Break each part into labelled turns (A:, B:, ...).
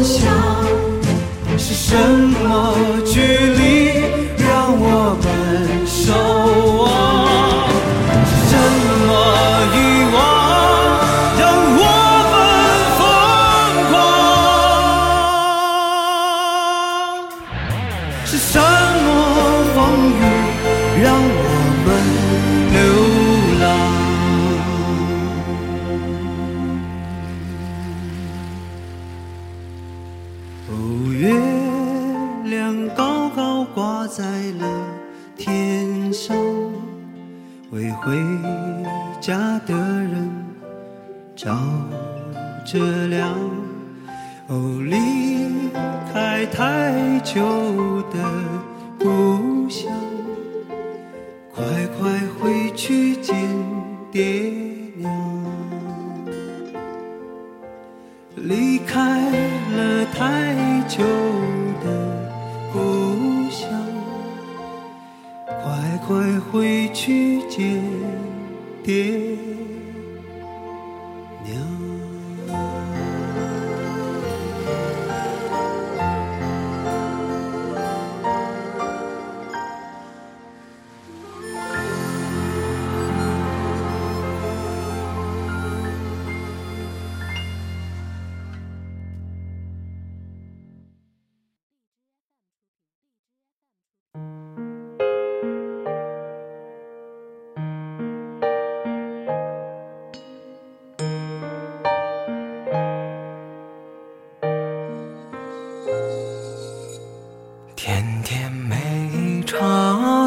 A: 梦想是什么？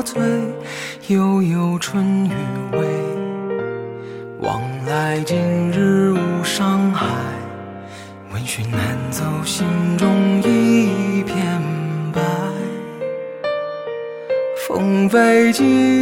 B: 醉，悠悠春雨微。往来今日无伤害，闻讯难走心中一片白。风飞尽。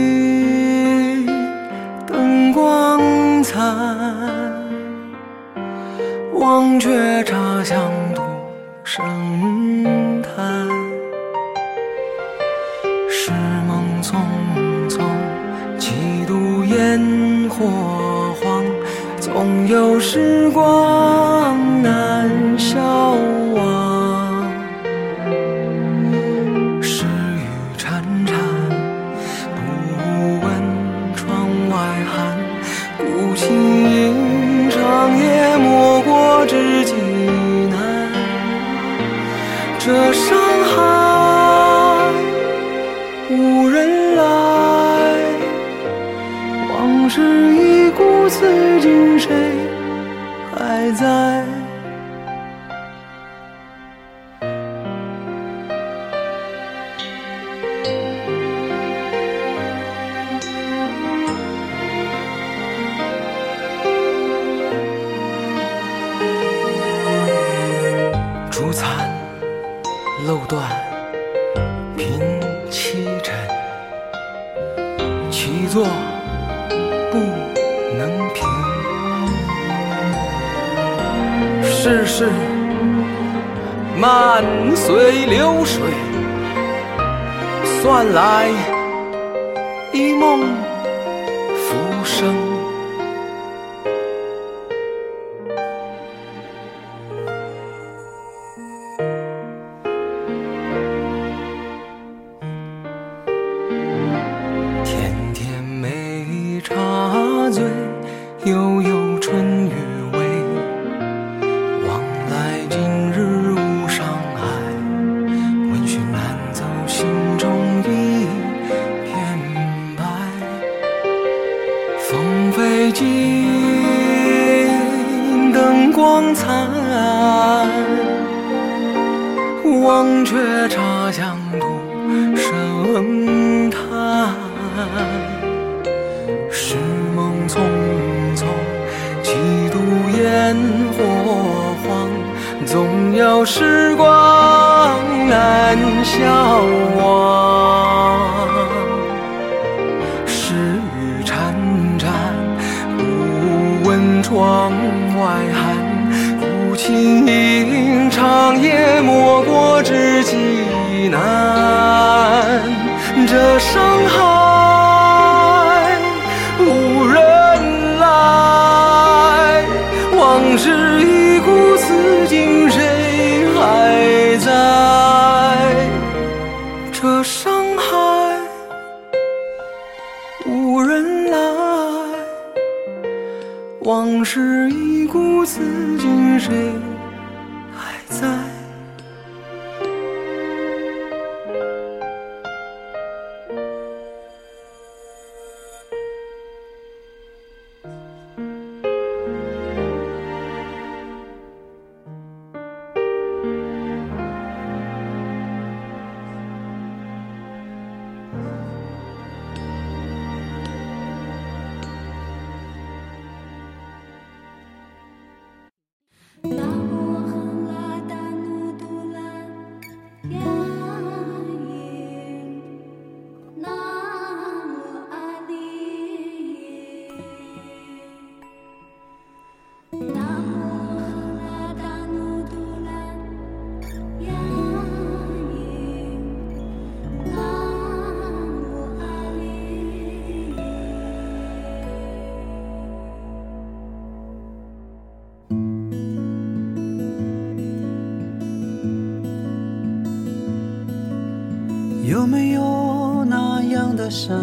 B: 山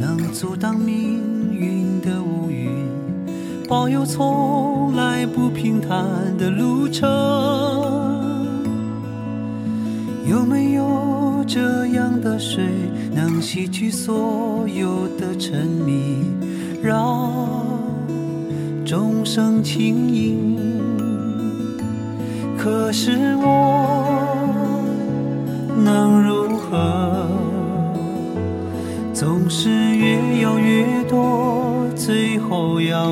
A: 能阻挡命运的乌云保佑从来不平坦的路程。有没有这样的水能洗去所有的沉迷让众生轻盈？可是我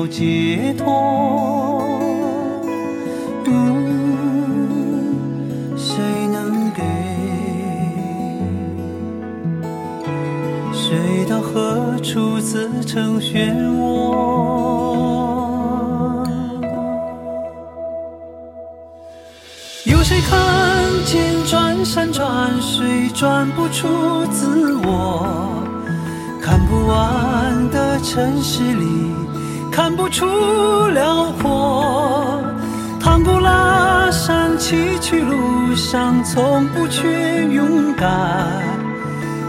A: 有解脱，嗯，谁能给？谁到何处自成漩涡？有谁看见转山转水转不出自我，看不完的城市里。看不出辽阔唐古拉山崎岖路上从不缺勇敢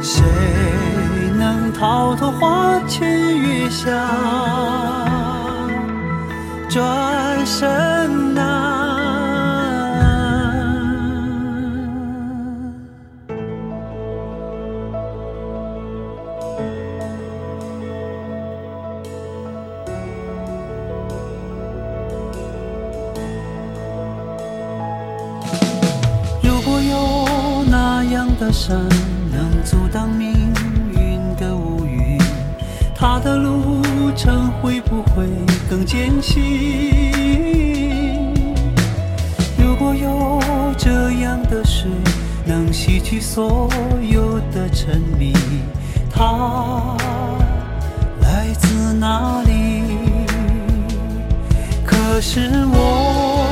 A: 谁能逃脱花前月下？转身山能阻挡命运的乌云它的路程会不会更艰辛？如果有这样的水能洗去所有的沉迷它来自哪里？可是我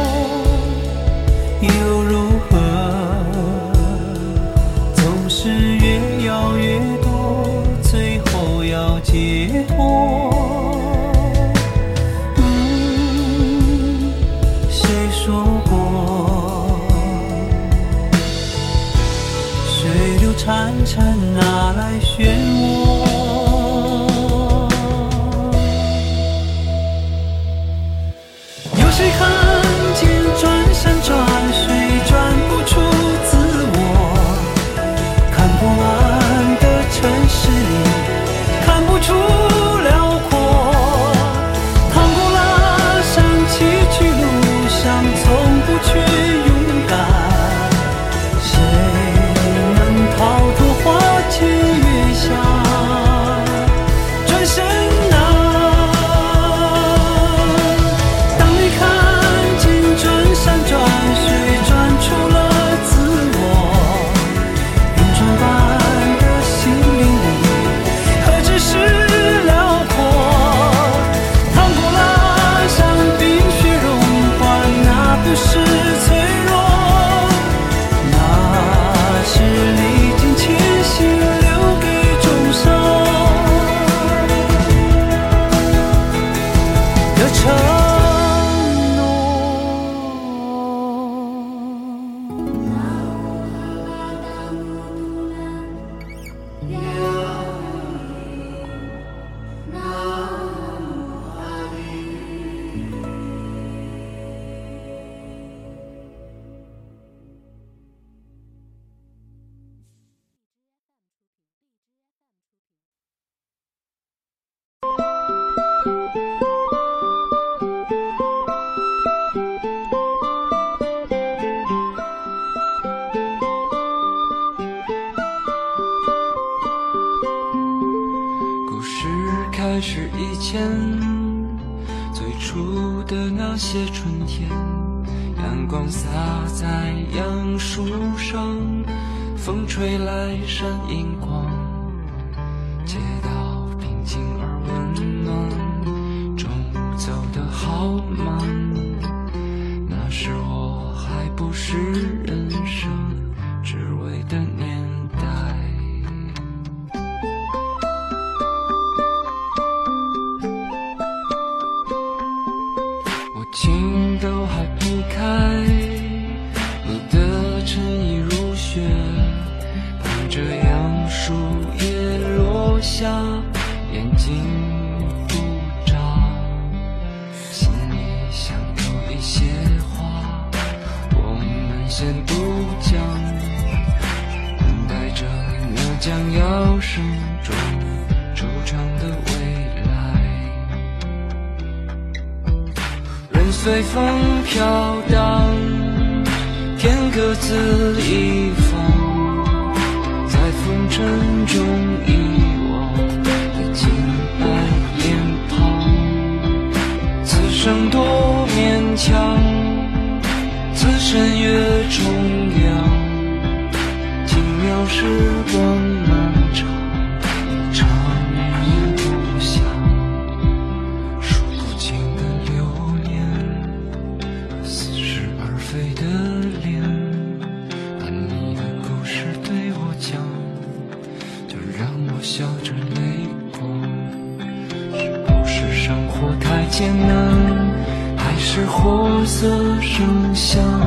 B: 情窦还不开。随风飘荡，天各自一方。
C: 今宵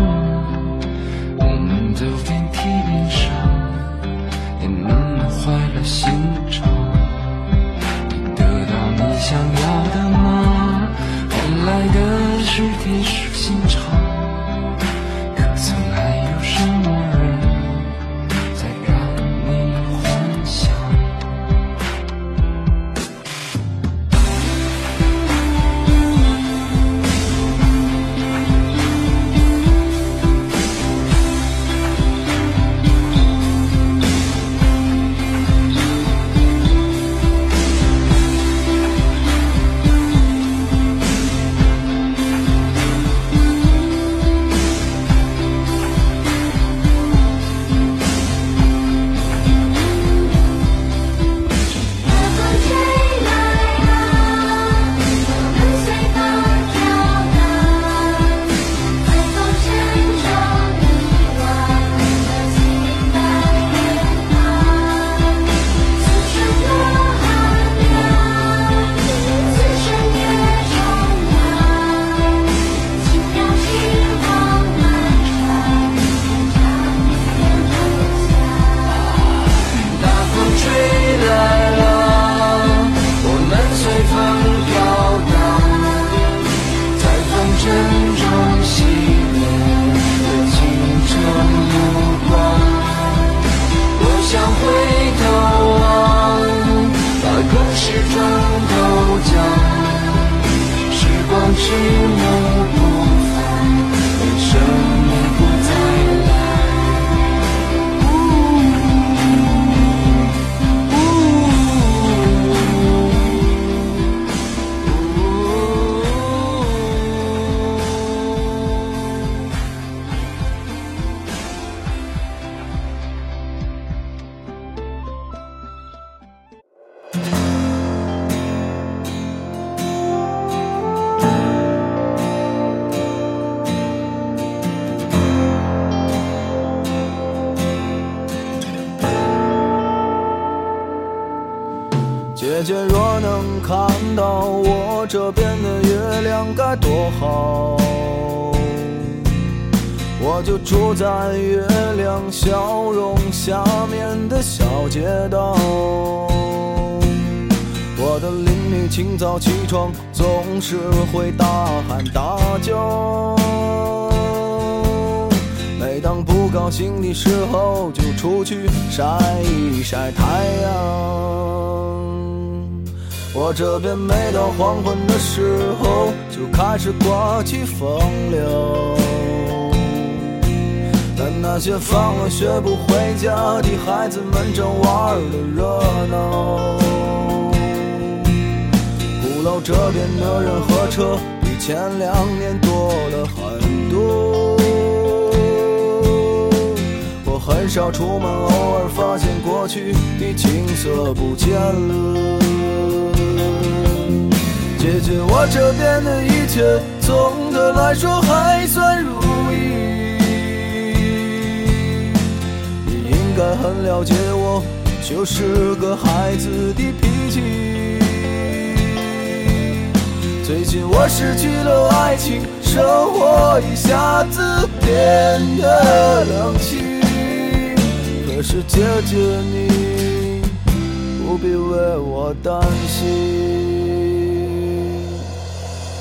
C: 多
D: 好，我就住在月亮笑容下面的小街道。我的邻居清早起床总是会大喊大叫，每当不高兴的时候就出去晒一晒太阳。我这边每到黄昏的时候，就开始刮起风流。但那些放了学不回家的孩子们正玩的热闹。鼓楼这边的人和车比前两年多了很多。我很少出门，偶尔发现过去的景色不见了。姐姐，我这边的一切总的来说还算如意。你应该很了解我，就是个孩子的脾气。最近我失去了爱情，生活一下子变得冷清。可是姐姐你不必为我担心。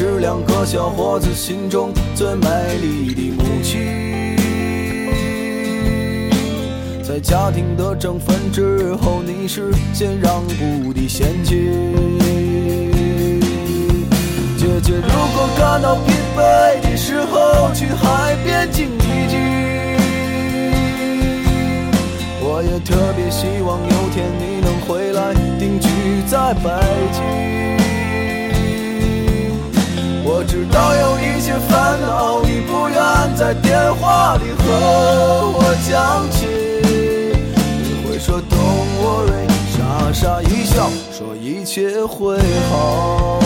D: 是两个小伙子心中最美丽的母亲。在家庭的争分之后，你是先让步的先妻。姐姐如果感到疲惫的时候，去海边静一静。我也特别希望有天你能回来定居在北京。我知道有一些烦恼，你不愿在电话里和我讲起。你会说 Don't worry，傻傻一笑，说一切会好。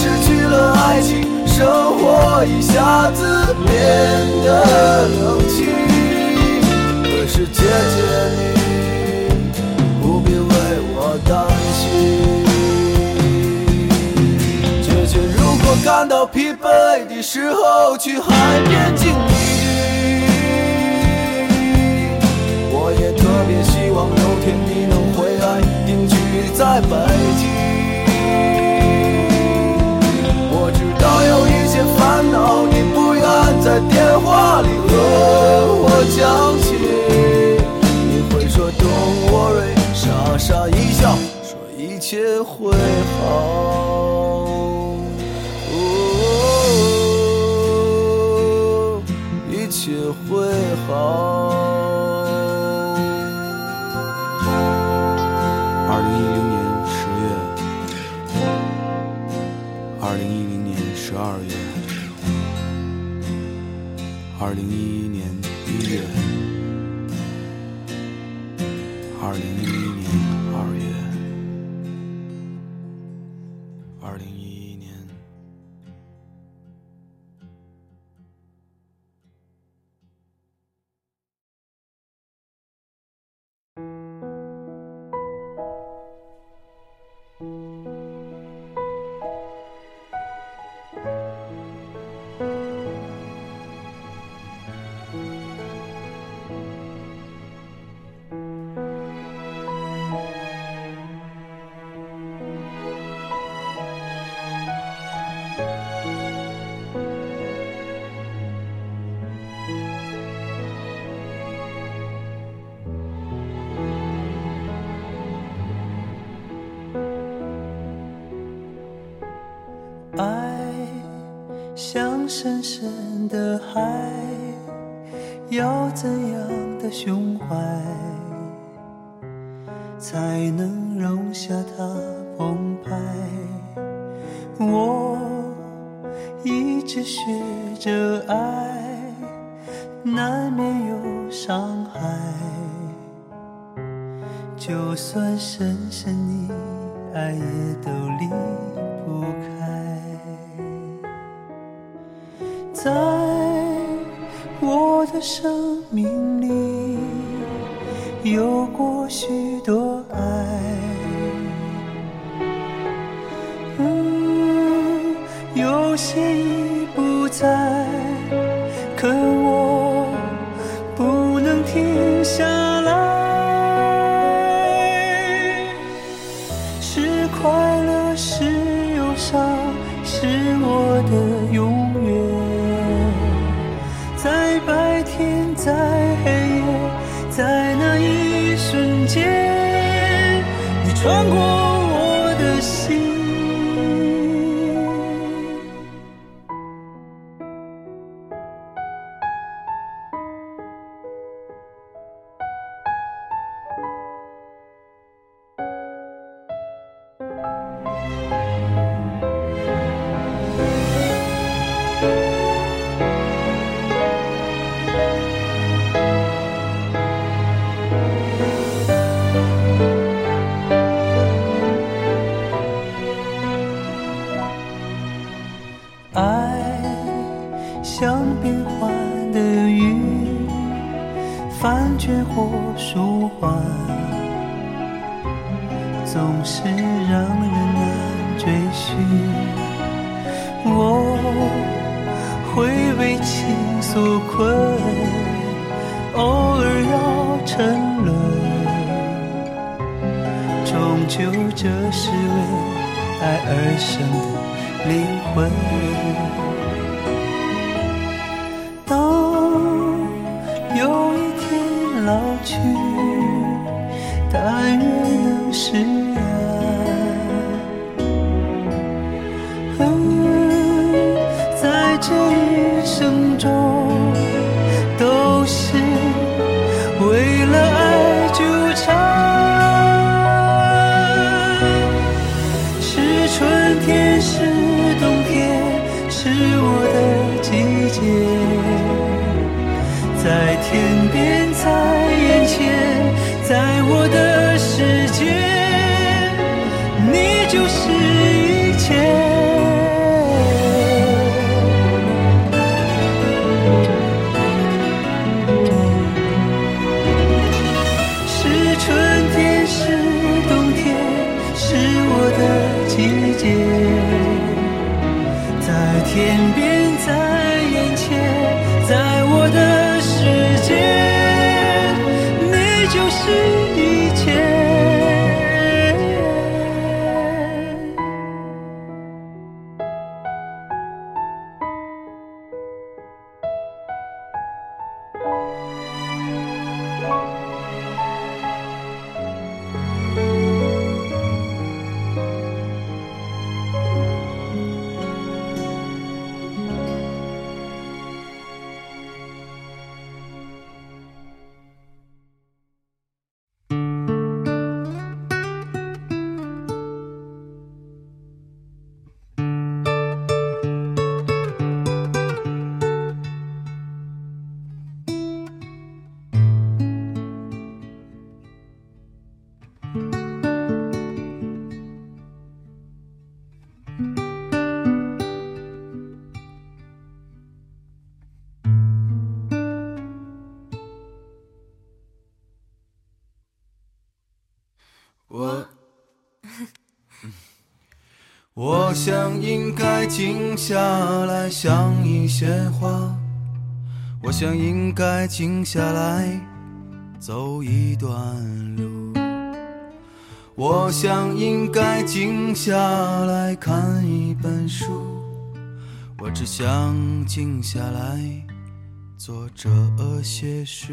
D: 失去了爱情，生活一下子变得冷清。可是姐姐你不必为我担心。姐姐如果感到疲惫的时候，去海边静一静。我也特别希望有天你能回来定居在北在电话里和我讲起。你会说 Don't worry，傻傻一笑，说一切会好。一切会好。
A: 才能容下它澎湃？我一直学着爱，难免有伤害。就算深深的爱，也都离不开。在我的生命里，有过许在，可我不能停下会被情所困，偶尔要沉沦，终究这是为爱而生的灵魂。当有一天老去，但愿能释
D: 想应该静下来想一些话，我想应该静下来走一段路，我想应该静下来看一本书，我只想静下来做这些事。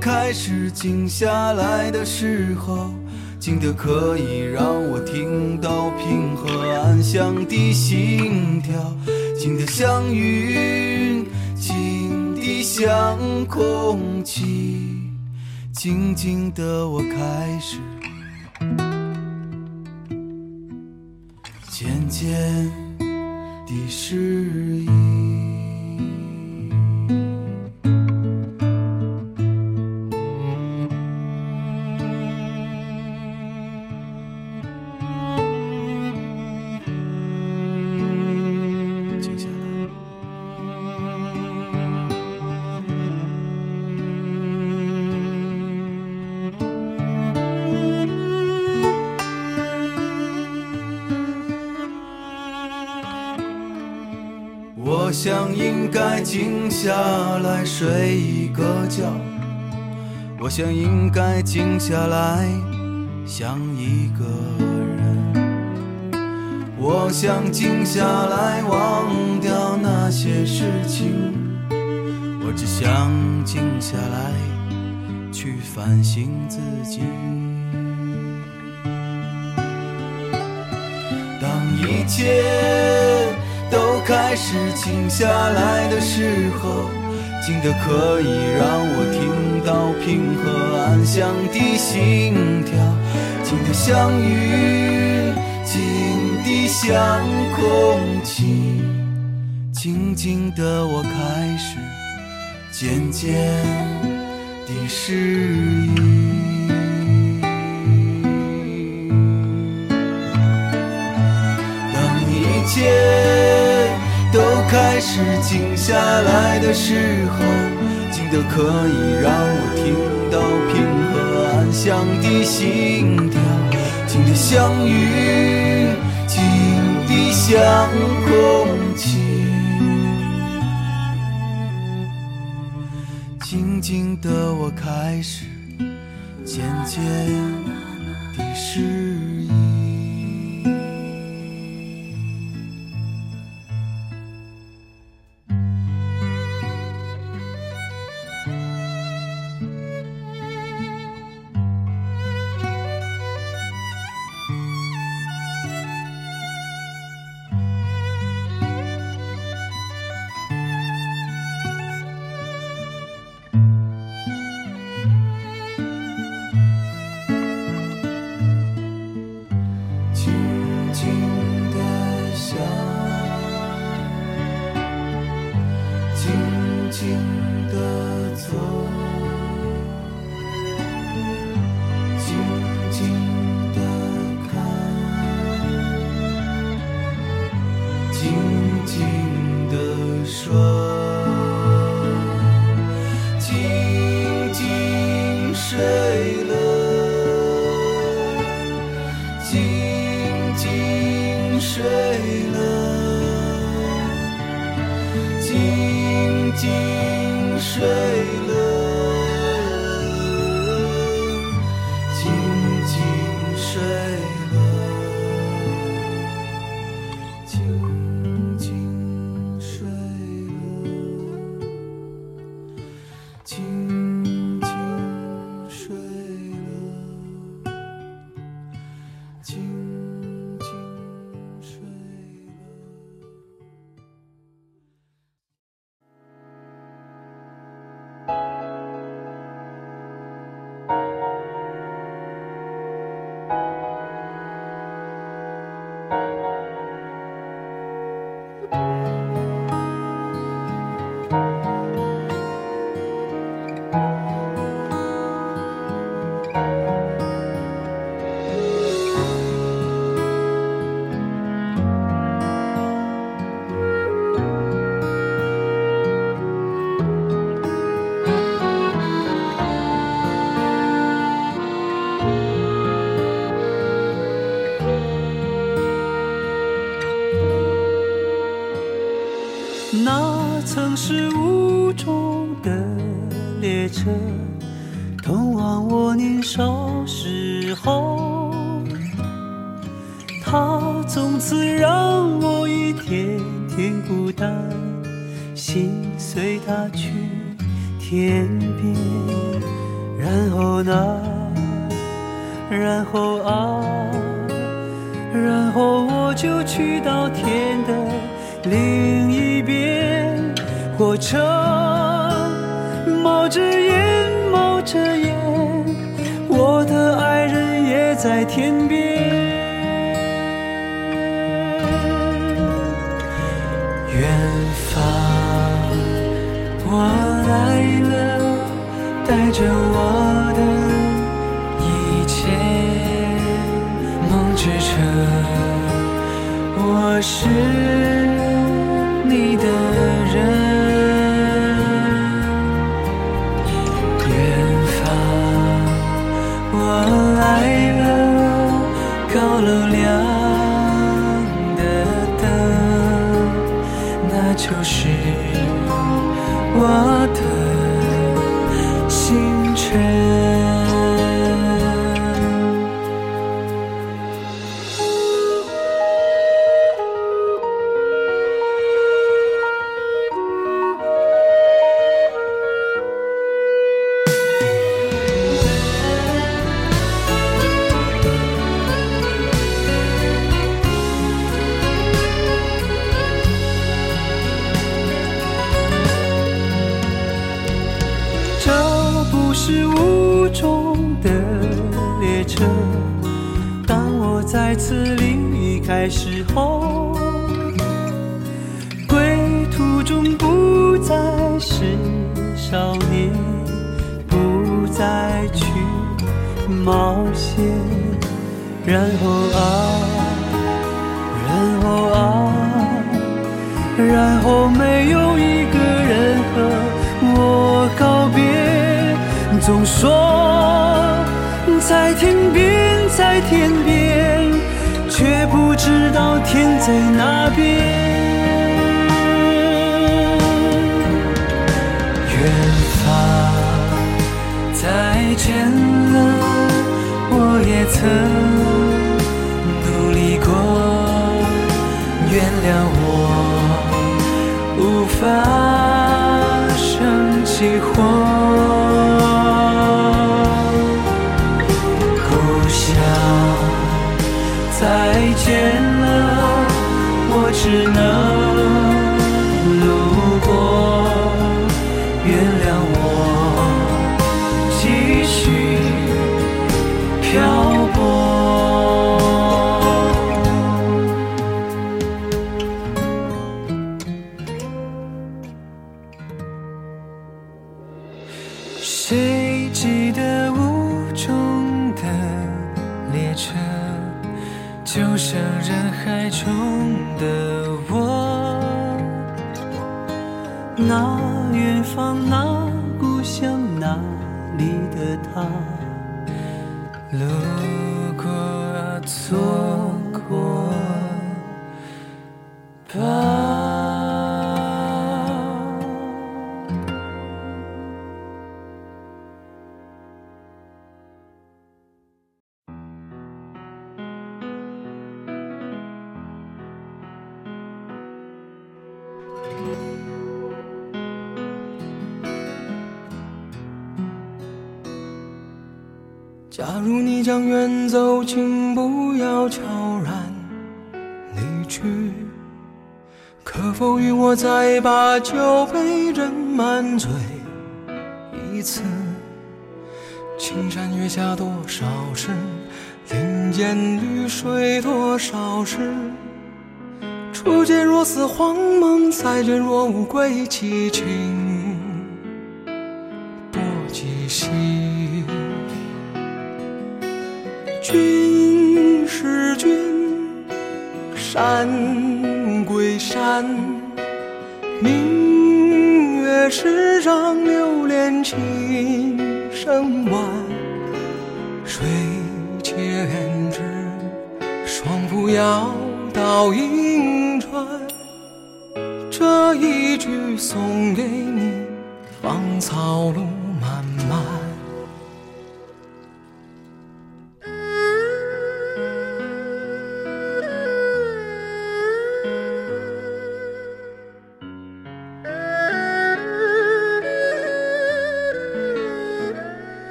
D: 开始静下来的时候，静得可以让我听到平和安详的心跳，静得像云，静得像空气，静静的我开始渐渐地适应。我想应该静下来想一个人我想静下来忘掉那些事情我只想静下来去反省自己。当一切都开始静下来的时候静的可以让我听到平和安详的心跳，静的像雨，静的像空气，静静的我开始渐渐的适应。是静下来的时候静得可以让我听到平和安详的心跳静的相遇静的像空气静静的我开始渐渐的
A: 释海中的我，那远方，那故乡，那里的他，路。
B: 远走，请不要悄然离去。可否与我再把酒杯斟满醉一次？青山月下多少事，林间绿水多少事。初见若似荒梦，再见若无归期情。山归山明月世上流连琴声晚谁千只双步摇到银川。这一句送给你芳草绿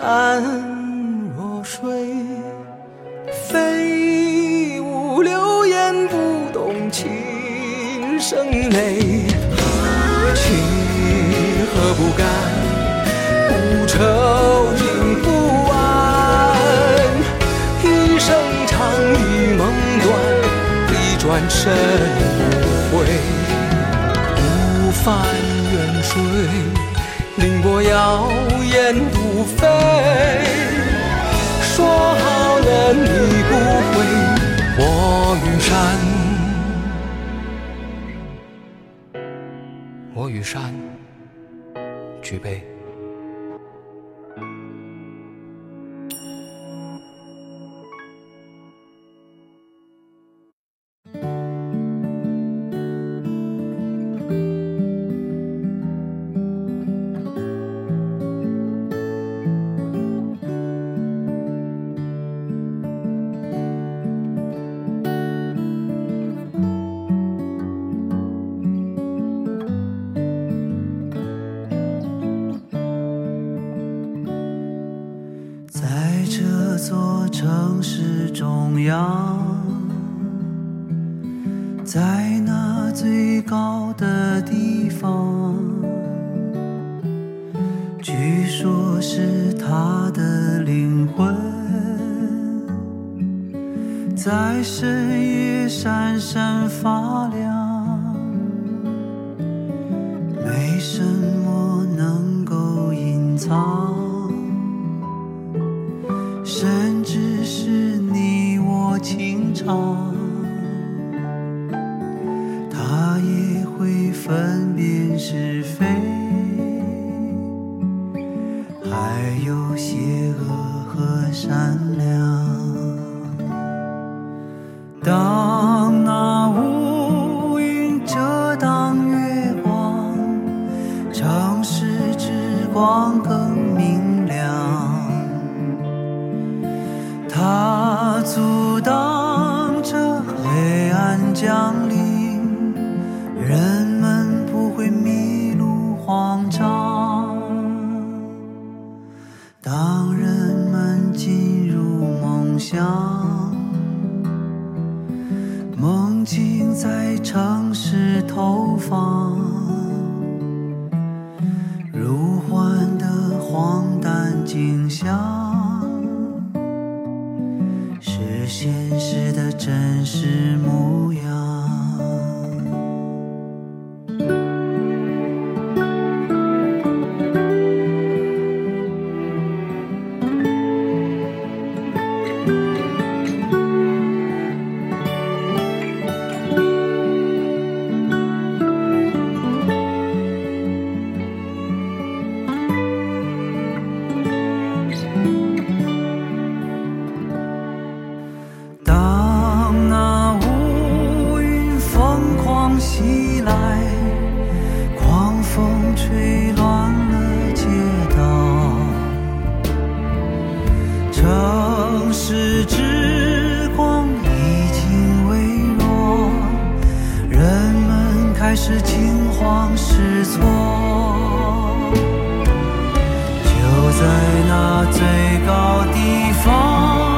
B: 山若水，飞舞流言不动情，生泪情何不甘？不愁尽不完，一生长，一梦短，一转身无悔。孤帆远追，凌波摇曳，独。飞。说好了你不回我与山我与山举杯。
A: 서 是惊慌失措。就在那最高地方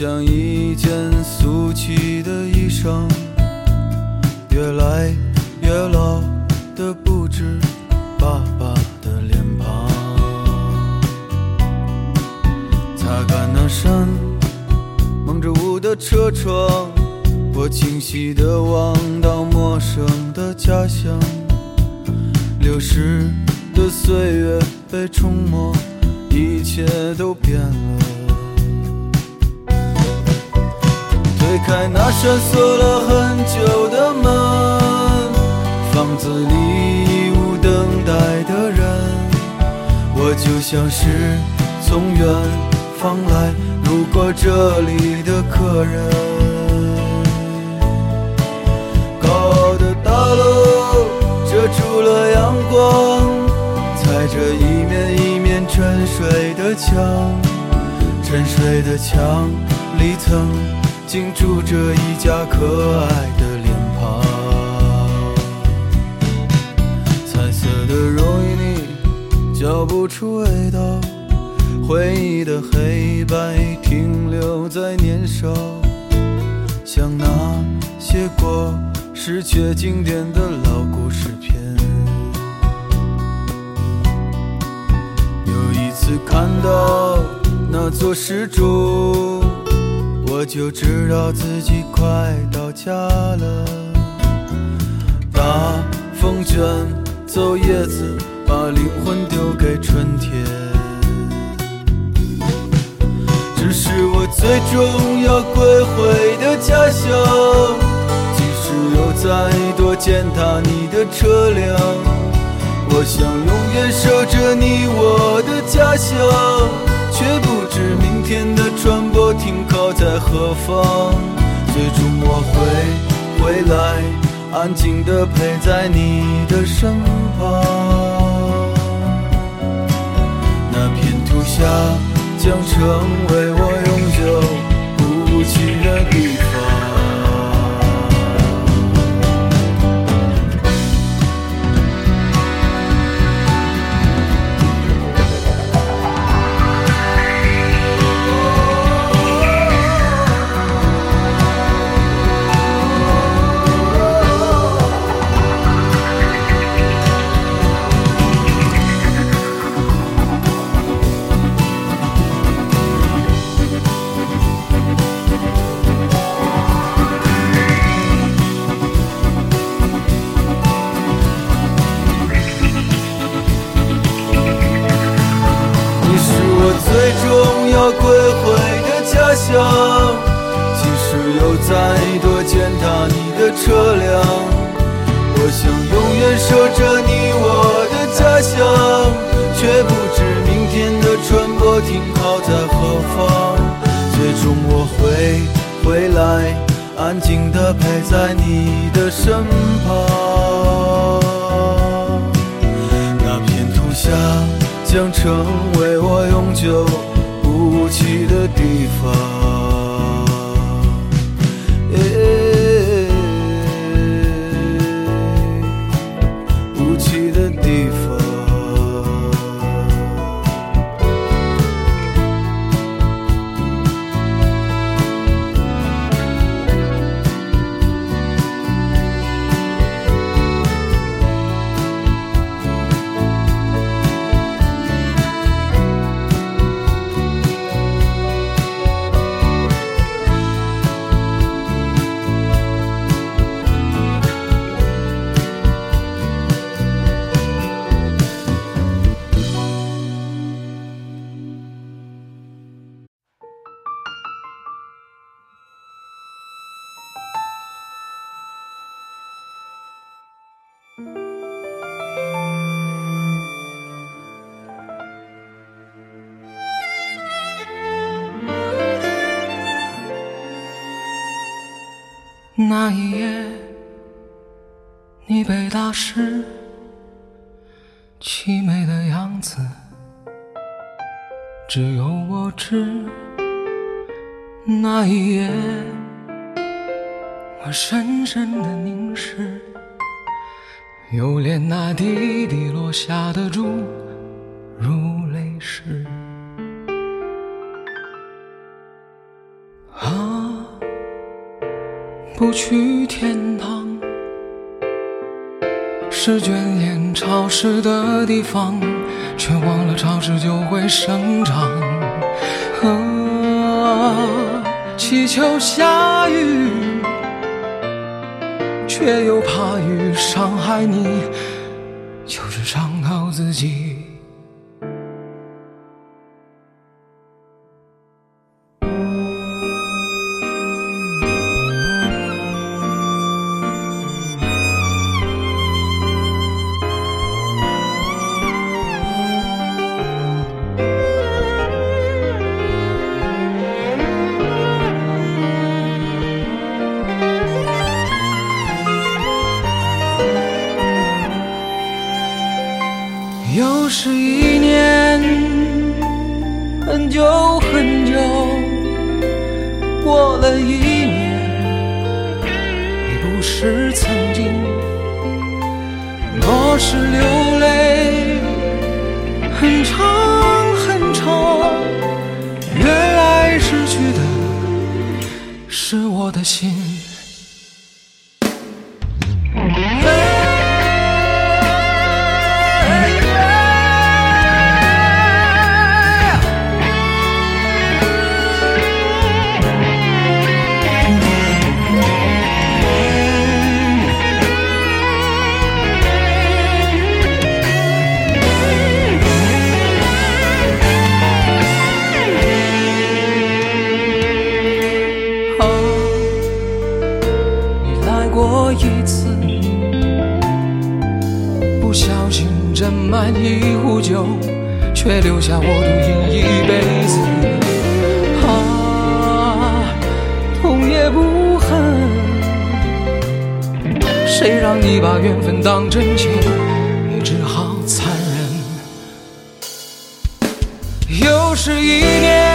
D: 就家了。大风卷走叶子，把灵魂丢给春天。这是我最终要归回的家乡，即使有再多践踏你的车辆，我想永远守着你我的家乡，却不知明天的船舶停靠在何方。最终我会回来，安静地陪在你的身旁。那片土下将成为我永久不弃的地方。家乡，即使有再多践踏你的车辆，我想永远守着你我的家乡，却不知明天的船舶停靠在何方。最终我会回来，安静地陪在你的身旁。那片土下将成为我永久不弃的地方。不
B: 知那一夜我深深的凝视有连那滴滴落下的珠如泪石啊
E: 不去天堂是眷恋潮湿的地方却忘了潮湿就会生长啊，祈求下雨，却又怕雨伤害你，就是伤到自己。又是一年，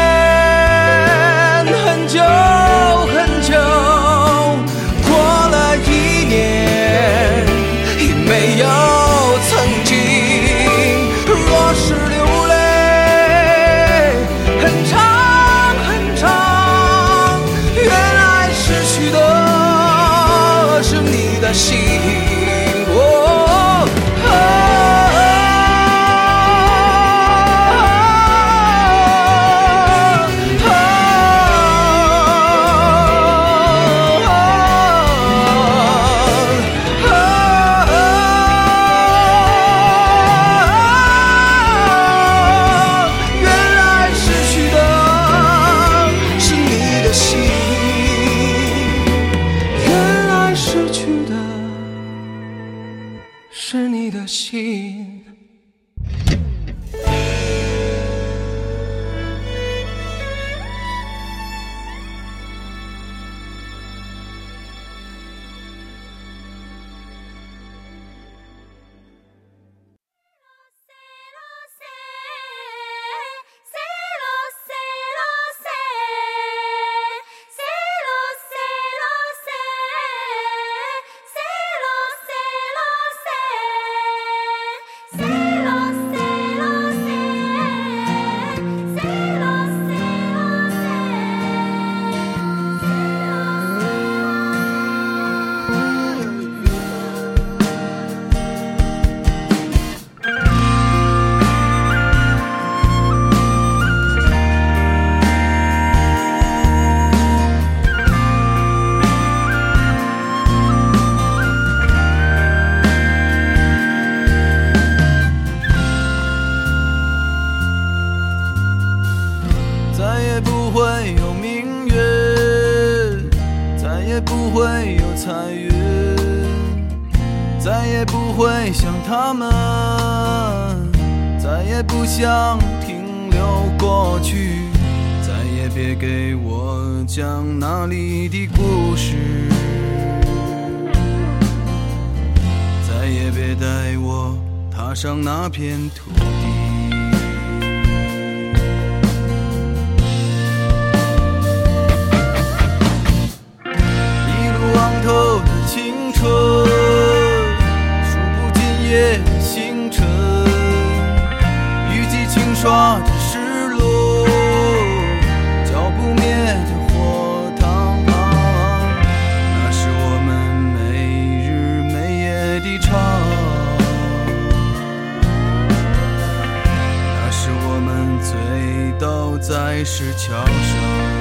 D: 彩云，再也不会想他们，再也不想停留过去，再也别给我讲那里的故事，再也别带我踏上那片土数不尽夜的星辰，雨季轻刷着失落，浇不灭的火塘。那是我们没日没夜的唱，那是我们醉倒在石桥上。